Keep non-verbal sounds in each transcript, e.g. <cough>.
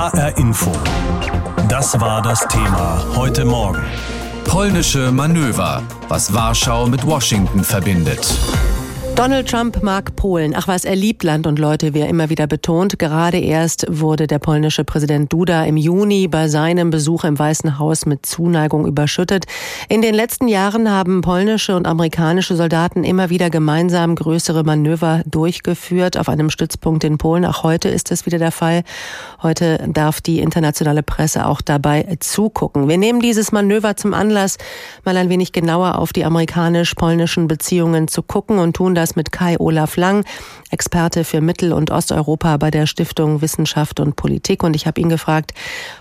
HR Info. Das war das Thema heute Morgen. Polnische Manöver, was Warschau mit Washington verbindet. Donald Trump mag Polen. Ach was, er liebt Land und Leute, wie er immer wieder betont. Gerade erst wurde der polnische Präsident Duda im Juni bei seinem Besuch im Weißen Haus mit Zuneigung überschüttet. In den letzten Jahren haben polnische und amerikanische Soldaten immer wieder gemeinsam größere Manöver durchgeführt auf einem Stützpunkt in Polen. Auch heute ist es wieder der Fall. Heute darf die internationale Presse auch dabei zugucken. Wir nehmen dieses Manöver zum Anlass, mal ein wenig genauer auf die amerikanisch-polnischen Beziehungen zu gucken und tun das mit Kai Olaf Lang, Experte für Mittel- und Osteuropa bei der Stiftung Wissenschaft und Politik. Und ich habe ihn gefragt,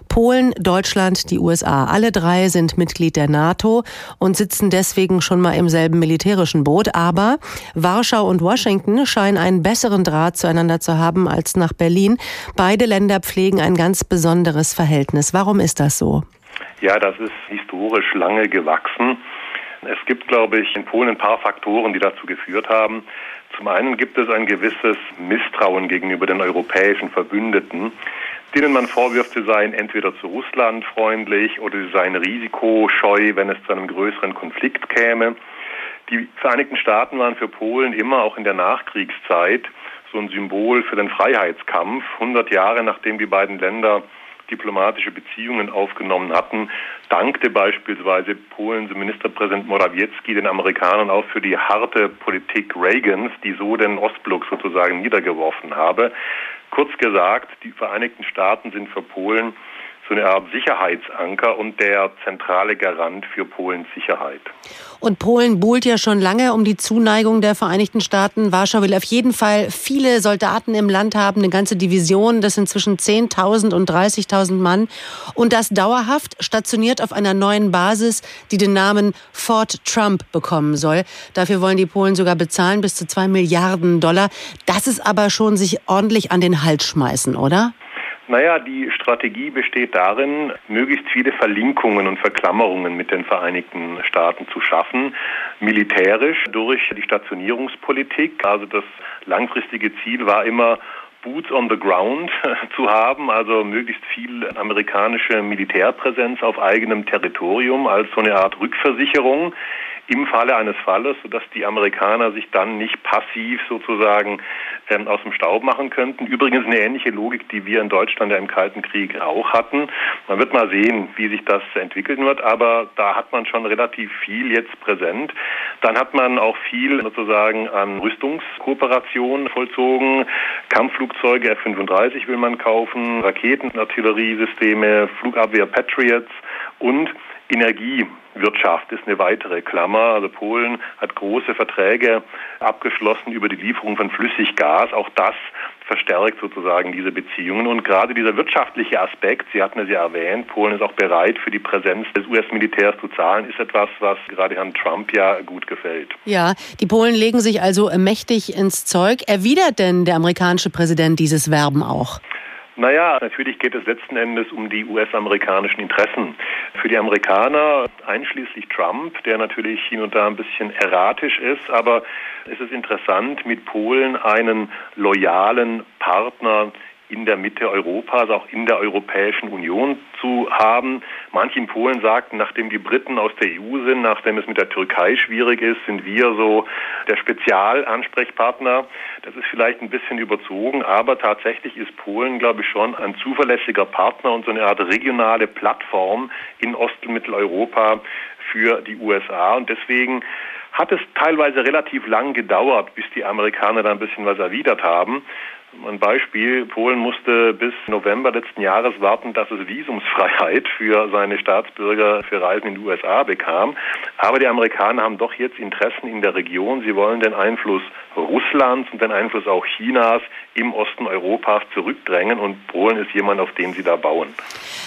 Polen, Deutschland, die USA, alle drei sind Mitglied der NATO und sitzen deswegen schon mal im selben militärischen Boot. Aber Warschau und Washington scheinen einen besseren Draht zueinander zu haben als nach Berlin. Beide Länder pflegen ein ganz besonderes Verhältnis. Warum ist das so? Ja, das ist historisch lange gewachsen. Es gibt, glaube ich, in Polen ein paar Faktoren, die dazu geführt haben. Zum einen gibt es ein gewisses Misstrauen gegenüber den europäischen Verbündeten, denen man vorwirft, sie seien entweder zu Russland freundlich oder sie seien risikoscheu, wenn es zu einem größeren Konflikt käme. Die Vereinigten Staaten waren für Polen immer auch in der Nachkriegszeit so ein Symbol für den Freiheitskampf. 100 Jahre nachdem die beiden Länder diplomatische Beziehungen aufgenommen hatten, dankte beispielsweise Polens Ministerpräsident Morawiecki den Amerikanern auch für die harte Politik Reagans, die so den Ostblock sozusagen niedergeworfen habe. Kurz gesagt, die Vereinigten Staaten sind für Polen so eine Art Sicherheitsanker und der zentrale Garant für Polens Sicherheit. Und Polen buhlt ja schon lange um die Zuneigung der Vereinigten Staaten. Warschau will auf jeden Fall viele Soldaten im Land haben, eine ganze Division. Das sind zwischen 10.000 und 30.000 Mann. Und das dauerhaft stationiert auf einer neuen Basis, die den Namen Fort Trump bekommen soll. Dafür wollen die Polen sogar bezahlen bis zu zwei Milliarden Dollar. Das ist aber schon sich ordentlich an den Hals schmeißen, oder? Naja, die Strategie besteht darin, möglichst viele Verlinkungen und Verklammerungen mit den Vereinigten Staaten zu schaffen, militärisch durch die Stationierungspolitik. Also das langfristige Ziel war immer, Boots on the ground <laughs> zu haben, also möglichst viel amerikanische Militärpräsenz auf eigenem Territorium als so eine Art Rückversicherung im Falle eines Falles, sodass die Amerikaner sich dann nicht passiv sozusagen ähm, aus dem Staub machen könnten. Übrigens eine ähnliche Logik, die wir in Deutschland ja im Kalten Krieg auch hatten. Man wird mal sehen, wie sich das entwickeln wird, aber da hat man schon relativ viel jetzt präsent. Dann hat man auch viel sozusagen an Rüstungskooperation vollzogen. Kampfflugzeuge F-35 will man kaufen, Raketen, Artilleriesysteme, Flugabwehr Patriots und Energiewirtschaft ist eine weitere Klammer. Also Polen hat große Verträge abgeschlossen über die Lieferung von Flüssiggas. Auch das verstärkt sozusagen diese Beziehungen. Und gerade dieser wirtschaftliche Aspekt, Sie hatten es ja erwähnt, Polen ist auch bereit, für die Präsenz des US-Militärs zu zahlen, ist etwas, was gerade Herrn Trump ja gut gefällt. Ja, die Polen legen sich also mächtig ins Zeug. Erwidert denn der amerikanische Präsident dieses Werben auch? Naja, natürlich geht es letzten Endes um die US-amerikanischen Interessen. Für die Amerikaner, einschließlich Trump, der natürlich hin und da ein bisschen erratisch ist, aber es ist interessant, mit Polen einen loyalen Partner in der Mitte Europas, auch in der Europäischen Union zu haben. Manche in Polen sagten, nachdem die Briten aus der EU sind, nachdem es mit der Türkei schwierig ist, sind wir so der Spezialansprechpartner. Das ist vielleicht ein bisschen überzogen, aber tatsächlich ist Polen, glaube ich, schon ein zuverlässiger Partner und so eine Art regionale Plattform in Ost- und Mitteleuropa für die USA. Und deswegen hat es teilweise relativ lang gedauert, bis die Amerikaner da ein bisschen was erwidert haben. Ein Beispiel, Polen musste bis November letzten Jahres warten, dass es Visumsfreiheit für seine Staatsbürger für Reisen in die USA bekam. Aber die Amerikaner haben doch jetzt Interessen in der Region. Sie wollen den Einfluss Russlands und den Einfluss auch Chinas im Osten Europas zurückdrängen und Polen ist jemand, auf den sie da bauen.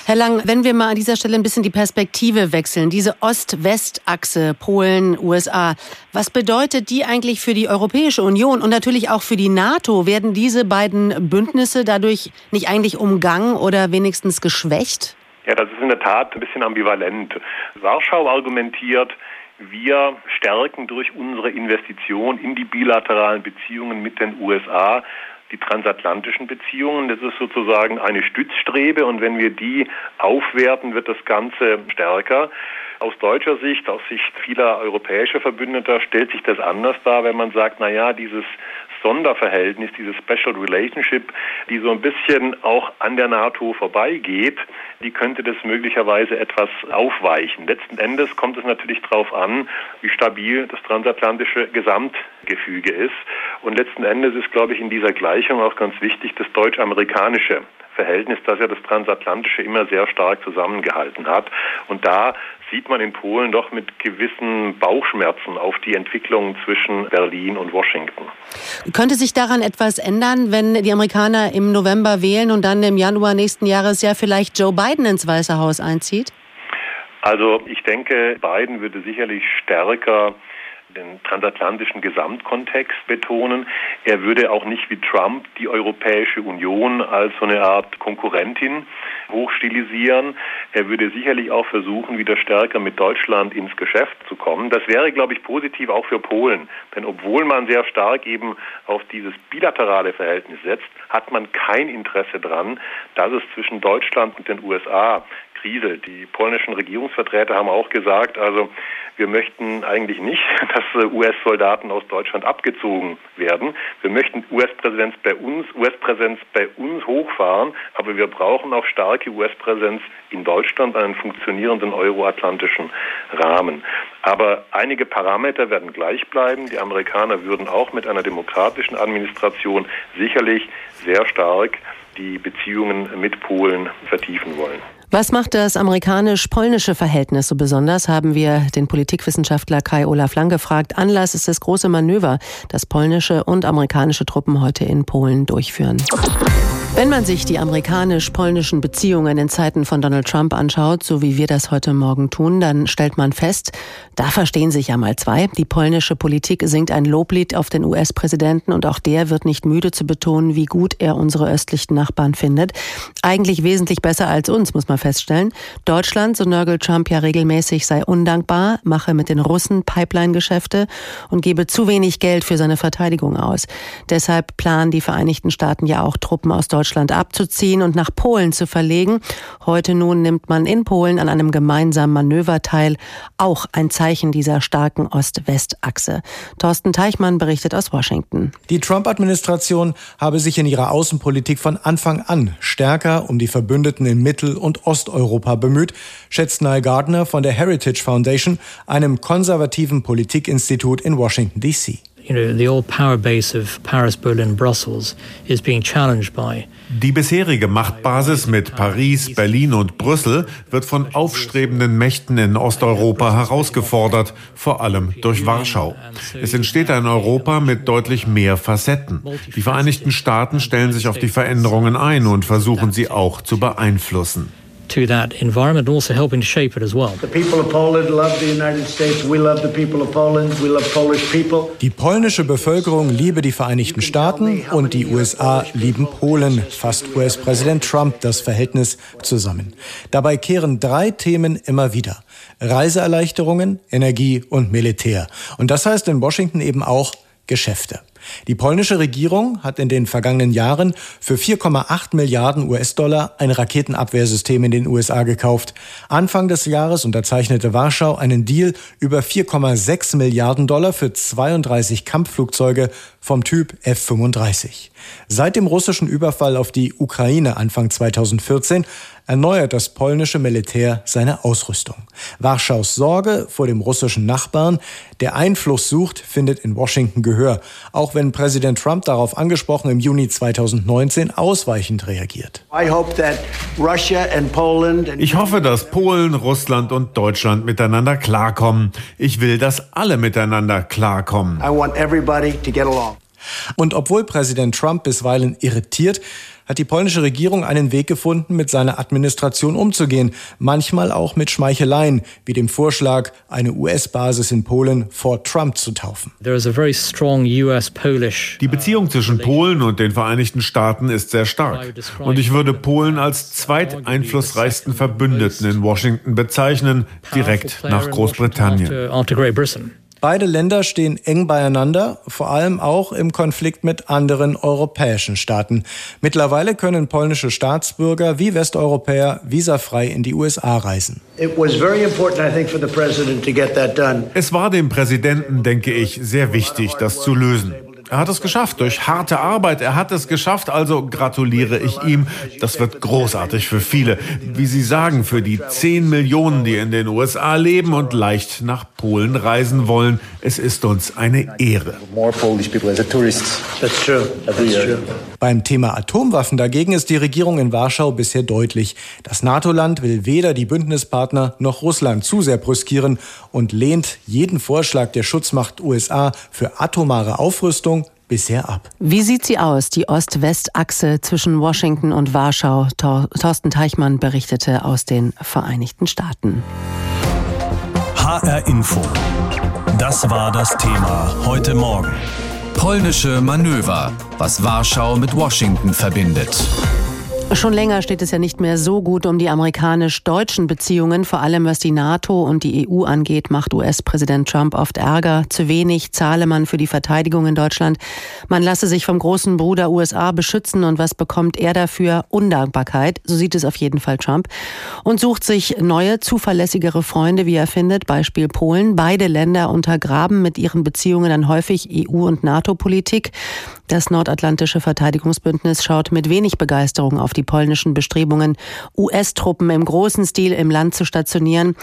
Herr Lang, wenn wir mal an dieser Stelle ein bisschen die Perspektive wechseln, diese Ost-West-Achse Polen, USA, was bedeutet die eigentlich für die Europäische Union und natürlich auch für die NATO? Werden diese beiden Bündnisse dadurch nicht eigentlich umgangen oder wenigstens geschwächt? Ja, das ist in der Tat ein bisschen ambivalent. Warschau argumentiert, wir stärken durch unsere Investition in die bilateralen Beziehungen mit den USA die transatlantischen Beziehungen. Das ist sozusagen eine Stützstrebe und wenn wir die aufwerten, wird das Ganze stärker. Aus deutscher Sicht, aus Sicht vieler europäischer Verbündeter stellt sich das anders dar, wenn man sagt, na ja, dieses Sonderverhältnis, diese Special Relationship, die so ein bisschen auch an der NATO vorbeigeht, die könnte das möglicherweise etwas aufweichen. Letzten Endes kommt es natürlich darauf an, wie stabil das transatlantische Gesamtgefüge ist. Und letzten Endes ist, glaube ich, in dieser Gleichung auch ganz wichtig das deutsch-amerikanische Verhältnis, das ja das Transatlantische immer sehr stark zusammengehalten hat. Und da sieht man in Polen doch mit gewissen Bauchschmerzen auf die Entwicklung zwischen Berlin und Washington. Könnte sich daran etwas ändern, wenn die Amerikaner im November wählen und dann im Januar nächsten Jahres ja vielleicht Joe Biden ins Weiße Haus einzieht? Also ich denke, Biden würde sicherlich stärker den transatlantischen Gesamtkontext betonen. Er würde auch nicht wie Trump die Europäische Union als so eine Art Konkurrentin hochstilisieren. Er würde sicherlich auch versuchen, wieder stärker mit Deutschland ins Geschäft zu kommen. Das wäre, glaube ich, positiv auch für Polen. Denn obwohl man sehr stark eben auf dieses bilaterale Verhältnis setzt, hat man kein Interesse daran, dass es zwischen Deutschland und den USA kriselt. Die polnischen Regierungsvertreter haben auch gesagt, also wir möchten eigentlich nicht, <laughs> dass äh, US-Soldaten aus Deutschland abgezogen werden. Wir möchten US-Präsenz bei uns, US-Präsenz bei uns hochfahren, aber wir brauchen auch starke US-Präsenz in Deutschland, einen funktionierenden euroatlantischen Rahmen. Aber einige Parameter werden gleich bleiben. Die Amerikaner würden auch mit einer demokratischen Administration sicherlich sehr stark die Beziehungen mit Polen vertiefen wollen. Was macht das amerikanisch-polnische Verhältnis so besonders, haben wir den Politikwissenschaftler Kai Olaf Lang gefragt. Anlass ist das große Manöver, das polnische und amerikanische Truppen heute in Polen durchführen. Wenn man sich die amerikanisch-polnischen Beziehungen in Zeiten von Donald Trump anschaut, so wie wir das heute Morgen tun, dann stellt man fest, da verstehen sich ja mal zwei. Die polnische Politik singt ein Loblied auf den US-Präsidenten und auch der wird nicht müde zu betonen, wie gut er unsere östlichen Nachbarn findet. Eigentlich wesentlich besser als uns, muss man feststellen. Deutschland, so nörgelt Trump ja regelmäßig, sei undankbar, mache mit den Russen Pipeline-Geschäfte und gebe zu wenig Geld für seine Verteidigung aus. Deshalb planen die Vereinigten Staaten ja auch Truppen aus Deutschland abzuziehen und nach Polen zu verlegen. Heute nun nimmt man in Polen an einem gemeinsamen Manöver teil. Auch ein dieser starken Ost-West-Achse. Thorsten Teichmann berichtet aus Washington. Die Trump-Administration habe sich in ihrer Außenpolitik von Anfang an stärker um die Verbündeten in Mittel- und Osteuropa bemüht, schätzt Niall Gardner von der Heritage Foundation, einem konservativen Politikinstitut in Washington, D.C you know, the old power base of Paris, Berlin, Brussels is being challenged by die bisherige Machtbasis mit Paris, Berlin und Brüssel wird von aufstrebenden Mächten in Osteuropa herausgefordert, vor allem durch Warschau. Es entsteht ein Europa mit deutlich mehr Facetten. Die Vereinigten Staaten stellen sich auf die Veränderungen ein und versuchen sie auch zu beeinflussen to that environment and also helping to shape it as well. The people of Poland love the United States. We love the people of Poland. We love Polish people. Die polnische Bevölkerung liebe die Vereinigten Staaten und die USA lieben Polen, fasst US-Präsident Trump das Verhältnis zusammen. Dabei kehren drei Themen immer wieder. Reiseerleichterungen, Energie und Militär. Und das heißt in Washington eben auch Geschäfte. Die polnische Regierung hat in den vergangenen Jahren für 4,8 Milliarden US-Dollar ein Raketenabwehrsystem in den USA gekauft. Anfang des Jahres unterzeichnete Warschau einen Deal über 4,6 Milliarden Dollar für 32 Kampfflugzeuge vom Typ F-35. Seit dem russischen Überfall auf die Ukraine Anfang 2014 erneuert das polnische Militär seine Ausrüstung. Warschaus Sorge vor dem russischen Nachbarn, der Einfluss sucht, findet in Washington Gehör, auch wenn Präsident Trump darauf angesprochen im Juni 2019 ausweichend reagiert. Ich hoffe, dass Polen, Russland und Deutschland miteinander klarkommen. Ich will, dass alle miteinander klarkommen. Und obwohl Präsident Trump bisweilen irritiert, hat die polnische Regierung einen Weg gefunden, mit seiner Administration umzugehen, manchmal auch mit Schmeicheleien, wie dem Vorschlag, eine US-Basis in Polen vor Trump zu taufen. Die Beziehung zwischen Polen und den Vereinigten Staaten ist sehr stark. Und ich würde Polen als zweiteinflussreichsten Verbündeten in Washington bezeichnen, direkt nach Großbritannien. Beide Länder stehen eng beieinander, vor allem auch im Konflikt mit anderen europäischen Staaten. Mittlerweile können polnische Staatsbürger wie Westeuropäer visafrei in die USA reisen. Es war dem Präsidenten, denke ich, sehr wichtig, das zu lösen. Er hat es geschafft durch harte Arbeit. Er hat es geschafft, also gratuliere ich ihm. Das wird großartig für viele. Wie Sie sagen, für die 10 Millionen, die in den USA leben und leicht nach Polen reisen wollen. Es ist uns eine Ehre. Beim Thema Atomwaffen dagegen ist die Regierung in Warschau bisher deutlich. Das NATO-Land will weder die Bündnispartner noch Russland zu sehr brüskieren und lehnt jeden Vorschlag der Schutzmacht USA für atomare Aufrüstung bisher ab. Wie sieht sie aus, die Ost-West-Achse zwischen Washington und Warschau? Thorsten Teichmann berichtete aus den Vereinigten Staaten. HR Info. Das war das Thema heute Morgen. Polnische Manöver, was Warschau mit Washington verbindet. Schon länger steht es ja nicht mehr so gut um die amerikanisch-deutschen Beziehungen. Vor allem was die NATO und die EU angeht, macht US-Präsident Trump oft Ärger. Zu wenig zahle man für die Verteidigung in Deutschland. Man lasse sich vom großen Bruder USA beschützen und was bekommt er dafür? Undankbarkeit. So sieht es auf jeden Fall Trump. Und sucht sich neue, zuverlässigere Freunde, wie er findet. Beispiel Polen. Beide Länder untergraben mit ihren Beziehungen dann häufig EU- und NATO-Politik. Das nordatlantische Verteidigungsbündnis schaut mit wenig Begeisterung auf die polnischen Bestrebungen, US-Truppen im großen Stil im Land zu stationieren.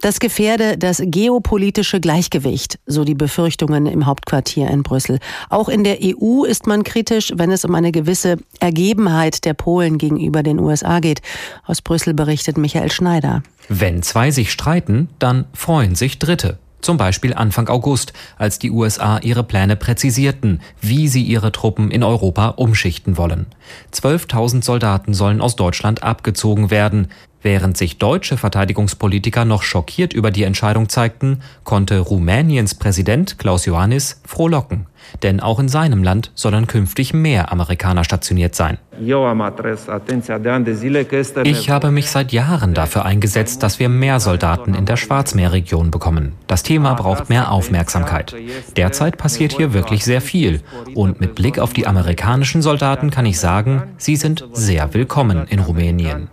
Das gefährde das geopolitische Gleichgewicht, so die Befürchtungen im Hauptquartier in Brüssel. Auch in der EU ist man kritisch, wenn es um eine gewisse Ergebenheit der Polen gegenüber den USA geht. Aus Brüssel berichtet Michael Schneider. Wenn zwei sich streiten, dann freuen sich Dritte. Zum Beispiel Anfang August, als die USA ihre Pläne präzisierten, wie sie ihre Truppen in Europa umschichten wollen. 12.000 Soldaten sollen aus Deutschland abgezogen werden. Während sich deutsche Verteidigungspolitiker noch schockiert über die Entscheidung zeigten, konnte Rumäniens Präsident Klaus Iohannis frohlocken. Denn auch in seinem Land sollen künftig mehr Amerikaner stationiert sein. Ich habe mich seit Jahren dafür eingesetzt, dass wir mehr Soldaten in der Schwarzmeerregion bekommen. Das Thema braucht mehr Aufmerksamkeit. Derzeit passiert hier wirklich sehr viel. Und mit Blick auf die amerikanischen Soldaten kann ich sagen, sie sind sehr willkommen in Rumänien.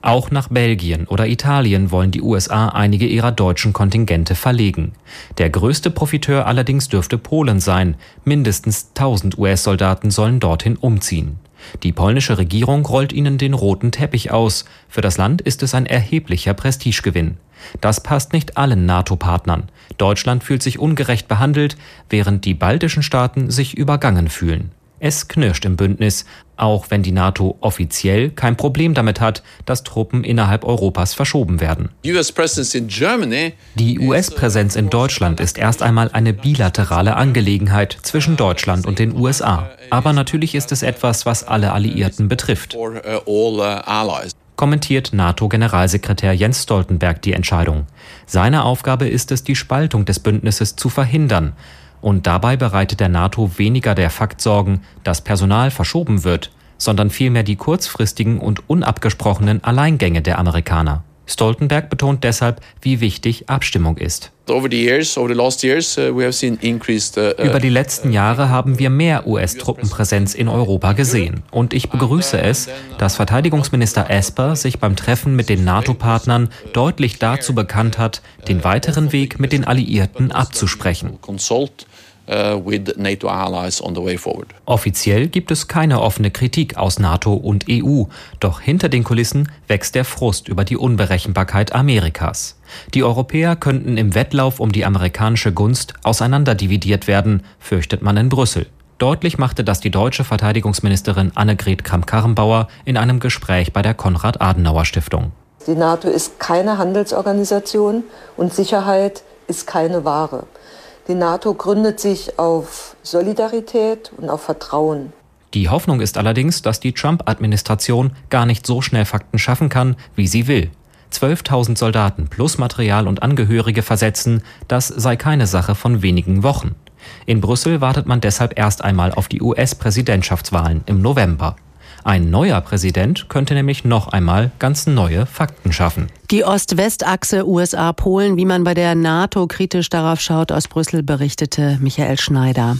Auch nach Belgien oder Italien wollen die USA einige ihrer deutschen Kontingente verlegen. Der größte Profiteur allerdings dürfte Polen sein. Mindestens 1000 US-Soldaten sollen dorthin umziehen. Die polnische Regierung rollt ihnen den roten Teppich aus. Für das Land ist es ein erheblicher Prestigegewinn. Das passt nicht allen NATO-Partnern. Deutschland fühlt sich ungerecht behandelt, während die baltischen Staaten sich übergangen fühlen. Es knirscht im Bündnis, auch wenn die NATO offiziell kein Problem damit hat, dass Truppen innerhalb Europas verschoben werden. Die US-Präsenz in Deutschland ist erst einmal eine bilaterale Angelegenheit zwischen Deutschland und den USA. Aber natürlich ist es etwas, was alle Alliierten betrifft. Kommentiert NATO-Generalsekretär Jens Stoltenberg die Entscheidung. Seine Aufgabe ist es, die Spaltung des Bündnisses zu verhindern. Und dabei bereitet der NATO weniger der Fakt Sorgen, dass Personal verschoben wird, sondern vielmehr die kurzfristigen und unabgesprochenen Alleingänge der Amerikaner. Stoltenberg betont deshalb, wie wichtig Abstimmung ist. Uh, uh, Über die letzten Jahre haben wir mehr US-Truppenpräsenz in Europa gesehen. Und ich begrüße es, dass Verteidigungsminister Esper sich beim Treffen mit den NATO-Partnern deutlich dazu bekannt hat, den weiteren Weg mit den Alliierten abzusprechen. Uh, Offiziell gibt es keine offene Kritik aus NATO und EU, doch hinter den Kulissen wächst der Frust über die Unberechenbarkeit Amerikas. Die Europäer könnten im Wettlauf um die amerikanische Gunst auseinanderdividiert werden, fürchtet man in Brüssel. Deutlich machte das die deutsche Verteidigungsministerin Annegret Kramp-Karrenbauer in einem Gespräch bei der Konrad-Adenauer-Stiftung. Die NATO ist keine Handelsorganisation und Sicherheit ist keine Ware. Die NATO gründet sich auf Solidarität und auf Vertrauen. Die Hoffnung ist allerdings, dass die Trump-Administration gar nicht so schnell Fakten schaffen kann, wie sie will. 12.000 Soldaten plus Material und Angehörige versetzen, das sei keine Sache von wenigen Wochen. In Brüssel wartet man deshalb erst einmal auf die US-Präsidentschaftswahlen im November. Ein neuer Präsident könnte nämlich noch einmal ganz neue Fakten schaffen. Die Ost-West-Achse USA-Polen, wie man bei der NATO kritisch darauf schaut, aus Brüssel berichtete Michael Schneider.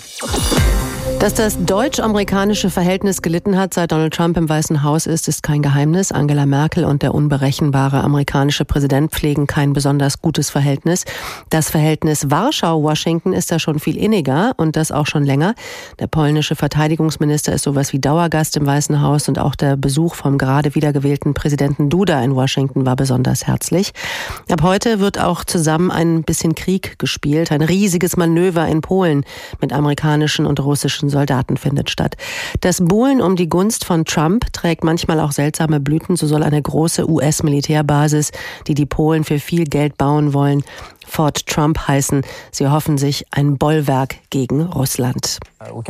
Dass das deutsch-amerikanische Verhältnis gelitten hat, seit Donald Trump im Weißen Haus ist, ist kein Geheimnis. Angela Merkel und der unberechenbare amerikanische Präsident pflegen kein besonders gutes Verhältnis. Das Verhältnis Warschau-Washington ist da schon viel inniger und das auch schon länger. Der polnische Verteidigungsminister ist sowas wie Dauergast im Weißen Haus und auch der Besuch vom gerade wiedergewählten Präsidenten Duda in Washington war besonders herzlich. Ab heute wird auch zusammen ein bisschen Krieg gespielt, ein riesiges Manöver in Polen mit amerikanischen und russischen russischen Soldaten findet statt. Das Buhlen um die Gunst von Trump trägt manchmal auch seltsame Blüten. So soll eine große US-Militärbasis, die die Polen für viel Geld bauen wollen, Fort Trump heißen. Sie hoffen sich ein Bollwerk gegen Russland. Also, uh,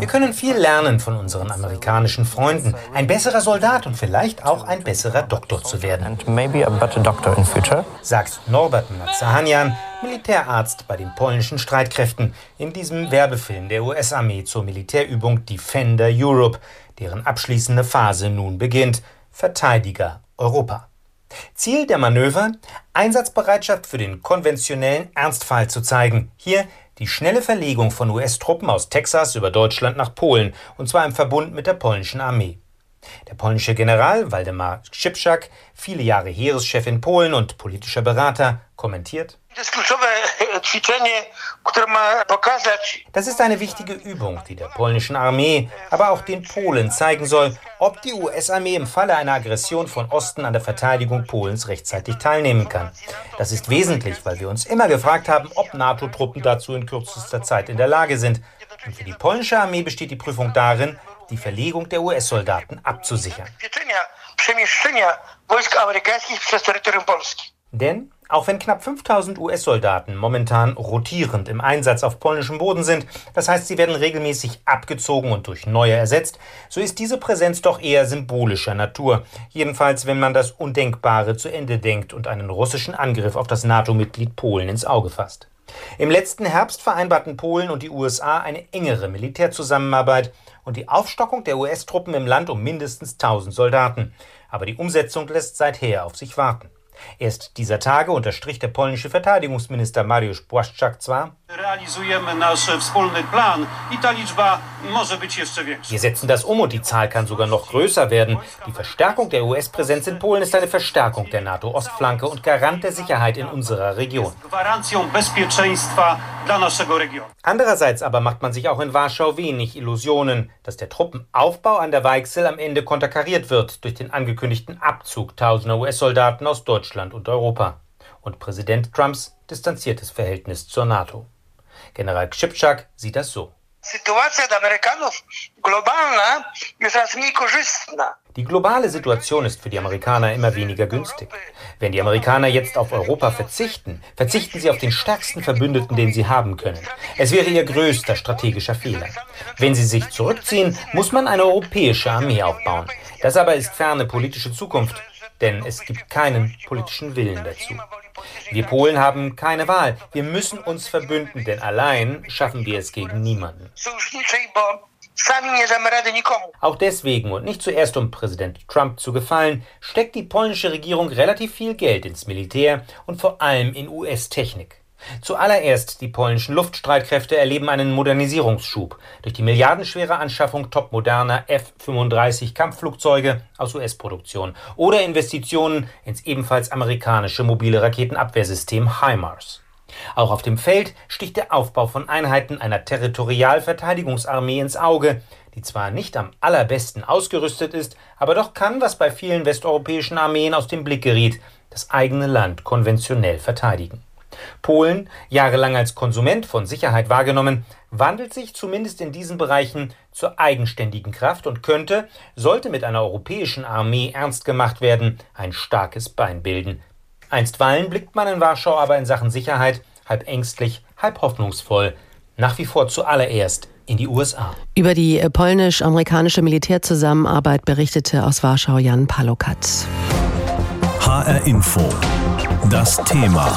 Wir können viel lernen von unseren amerikanischen Freunden. Ein besserer Soldat und vielleicht auch ein besserer Doktor zu werden. Sagt Norbert Nazahanian, Militärarzt bei den polnischen Streitkräften, in diesem Werbefilm der US-Armee zur Militärübung Defender Europe, deren abschließende Phase nun beginnt. Verteidiger Europa. Ziel der Manöver, Einsatzbereitschaft für den konventionellen Ernstfall zu zeigen. Hier die schnelle Verlegung von US-Truppen aus Texas über Deutschland nach Polen, und zwar im Verbund mit der polnischen Armee. Der polnische General Waldemar Szypczak, viele Jahre Heereschef in Polen und politischer Berater, kommentiert. Das ist eine wichtige Übung, die der polnischen Armee, aber auch den Polen zeigen soll, ob die US-Armee im Falle einer Aggression von Osten an der Verteidigung Polens rechtzeitig teilnehmen kann. Das ist wesentlich, weil wir uns immer gefragt haben, ob NATO-Truppen dazu in kürzester Zeit in der Lage sind. Und für die polnische Armee besteht die Prüfung darin, die Verlegung der US-Soldaten abzusichern. Denn auch wenn knapp 5000 US-Soldaten momentan rotierend im Einsatz auf polnischem Boden sind, das heißt, sie werden regelmäßig abgezogen und durch neue ersetzt, so ist diese Präsenz doch eher symbolischer Natur. Jedenfalls, wenn man das Undenkbare zu Ende denkt und einen russischen Angriff auf das NATO-Mitglied Polen ins Auge fasst. Im letzten Herbst vereinbarten Polen und die USA eine engere Militärzusammenarbeit und die Aufstockung der US-Truppen im Land um mindestens 1000 Soldaten. Aber die Umsetzung lässt seither auf sich warten. Erst dieser Tage unterstrich der polnische Verteidigungsminister Mariusz Błaszczak zwar, wir setzen das um und die Zahl kann sogar noch größer werden. Die Verstärkung der US-Präsenz in Polen ist eine Verstärkung der NATO-Ostflanke und Garant der Sicherheit in unserer Region. Andererseits aber macht man sich auch in Warschau wenig Illusionen, dass der Truppenaufbau an der Weichsel am Ende konterkariert wird durch den angekündigten Abzug tausender US-Soldaten aus Deutschland und Europa und Präsident Trumps distanziertes Verhältnis zur NATO. General Kschipczak sieht das so. Die globale Situation ist für die Amerikaner immer weniger günstig. Wenn die Amerikaner jetzt auf Europa verzichten, verzichten sie auf den stärksten Verbündeten, den sie haben können. Es wäre ihr größter strategischer Fehler. Wenn sie sich zurückziehen, muss man eine europäische Armee aufbauen. Das aber ist ferne politische Zukunft, denn es gibt keinen politischen Willen dazu. Wir Polen haben keine Wahl. Wir müssen uns verbünden, denn allein schaffen wir es gegen niemanden. Auch deswegen und nicht zuerst um Präsident Trump zu gefallen, steckt die polnische Regierung relativ viel Geld ins Militär und vor allem in US-Technik. Zuallererst die polnischen Luftstreitkräfte erleben einen Modernisierungsschub durch die milliardenschwere Anschaffung topmoderner F-35 Kampfflugzeuge aus US-Produktion oder Investitionen ins ebenfalls amerikanische mobile Raketenabwehrsystem HIMARS. Auch auf dem Feld sticht der Aufbau von Einheiten einer Territorialverteidigungsarmee ins Auge, die zwar nicht am allerbesten ausgerüstet ist, aber doch kann, was bei vielen westeuropäischen Armeen aus dem Blick geriet, das eigene Land konventionell verteidigen. Polen, jahrelang als Konsument von Sicherheit wahrgenommen, wandelt sich zumindest in diesen Bereichen zur eigenständigen Kraft und könnte, sollte mit einer europäischen Armee ernst gemacht werden, ein starkes Bein bilden. Einstweilen blickt man in Warschau aber in Sachen Sicherheit halb ängstlich, halb hoffnungsvoll, nach wie vor zuallererst in die USA. Über die polnisch-amerikanische Militärzusammenarbeit berichtete aus Warschau Jan Palokat. HR Info. Das Thema.